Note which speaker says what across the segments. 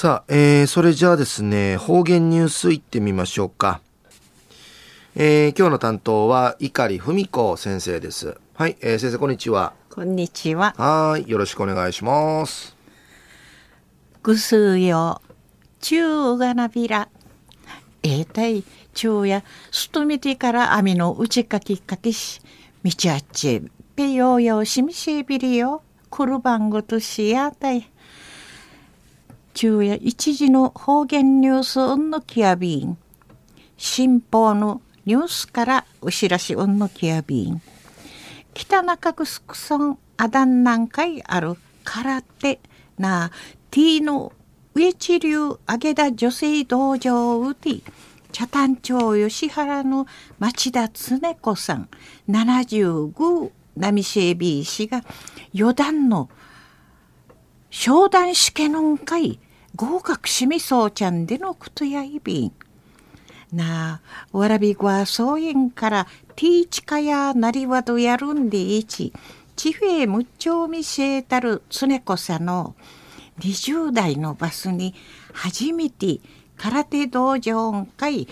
Speaker 1: さあ、えー、それじゃあですね、方言ニュースいってみましょうか。えー、今日の担当は碇文子先生です。はい、えー、先生こんにちは。
Speaker 2: こんにちは。
Speaker 1: はい、よろしくお願いします。
Speaker 2: ぐすよ、中がなびら。えー、たい、中や、すとみてから網の打ちかきかきし、みちあっち、ぺようよしみしびりよ、くるばんごとしやたい。昼夜一時の方言ニュースうんのきやびん。新報のニュースからお知らしうんのきやびん。北中城村アダン南海ある空手なティーの上地流揚げ田女性道場うて茶谷町吉原の町田恒子さん75波シェービー氏が余談の商談試験の会合格しみそうちゃんでのことやいびん。なあ、わらびごはそういんからティーチカやなりわどやるんでいち、地平むっちょうみせえたるつねこさの20代のバスに初めて空手道場んかい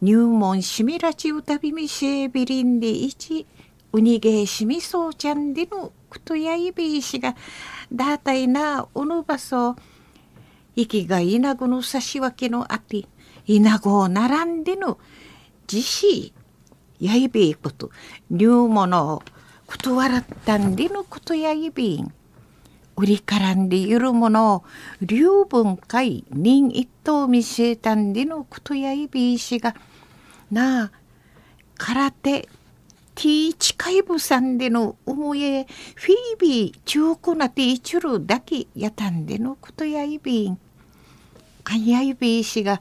Speaker 2: 入門しみらちうたびみせえびりんでいち、うにげえしみそうちゃんでのことやいびいしが、だたいなおぬばそ、息が稲子の差し分けのあて、稲子を並んでの自死、やいべいこと、入物を断らったんでのことやいべん。売りからんでゆるものを流分解人一等見せたんでのことやいべいしが、なあ、空手、ティーチカイブさんでの思いへフィービー中古なティーチュルだけやたんでのことやいびん。あやいびいしが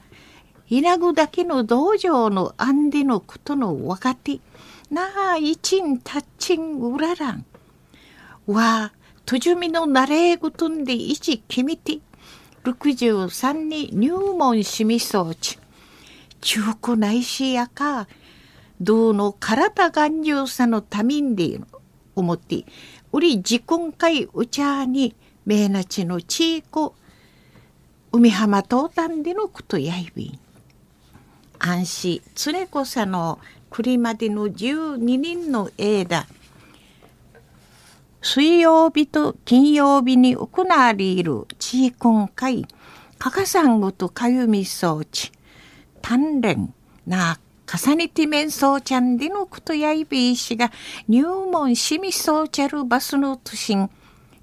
Speaker 2: 稲ぐだけの道場のあんでのことのわかってなあいちんたっちんうららんわとじゅみのなれぐとんでいちきみて63に入門しみそうち。中古ないしやかどうの体頑丈さのためんで思ってうり自婚会うちゃにめなちのちいこ海浜東端でのことやいびん。安心連子さの栗までの12人の枝水曜日と金曜日に行われる地域今回かかさんごとかゆみ装置鍛錬な重ねて面相ちゃんでのことやいびいしが入門しみそうちゃるバスの都心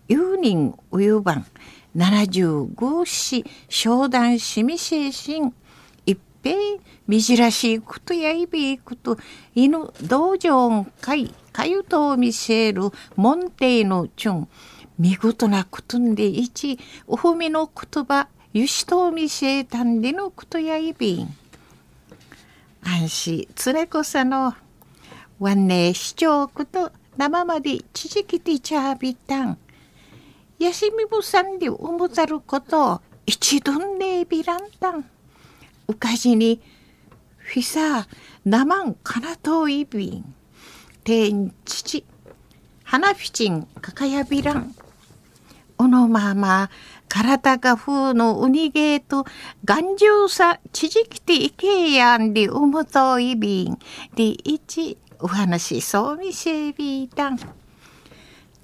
Speaker 2: 有人おゆばん75子商談しみ精神一平みじらしいことやいびいこと犬道場んかいかゆとを見せる門弟のちゅん見事なことんでいちおふみの言葉ゆしとを見せたんでのことやいびん。安心つれこさのわんね市長こと生までちじきてちゃびたん。やしみぶさんでおもざることを一度ねびらんたん。うかじに、フィサー、なまんかなといびん。てんちち、花フィチン、かかやびらん。おのまま、体が風のうにげと、頑丈さ、ちじきていけやんでおもといびん。でいち、お話そうみせびたん。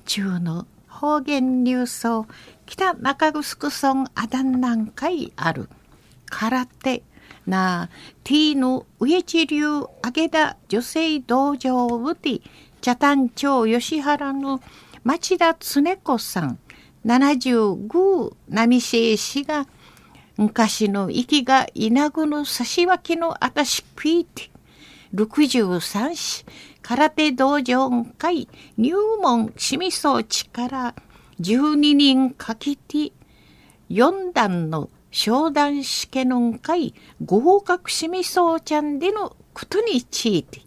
Speaker 2: 中の方言流送北中城村アダン南海ある。空手。なティーの上地流揚げ田女性道場うて茶谷町吉原の町田恒子さん。75波瀬氏が昔の息が稲子の差し分けのあたしくいて63子空手道場会入門しみそう力。12人かけて4段の商談試験の会合格しみそうちゃんでのことについて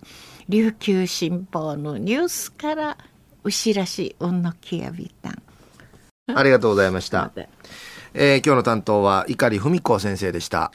Speaker 2: 琉球新報のニュースからお知らしうんのきやびたん。
Speaker 1: ありがとうございました、えー、今日の担当は碇文子先生でした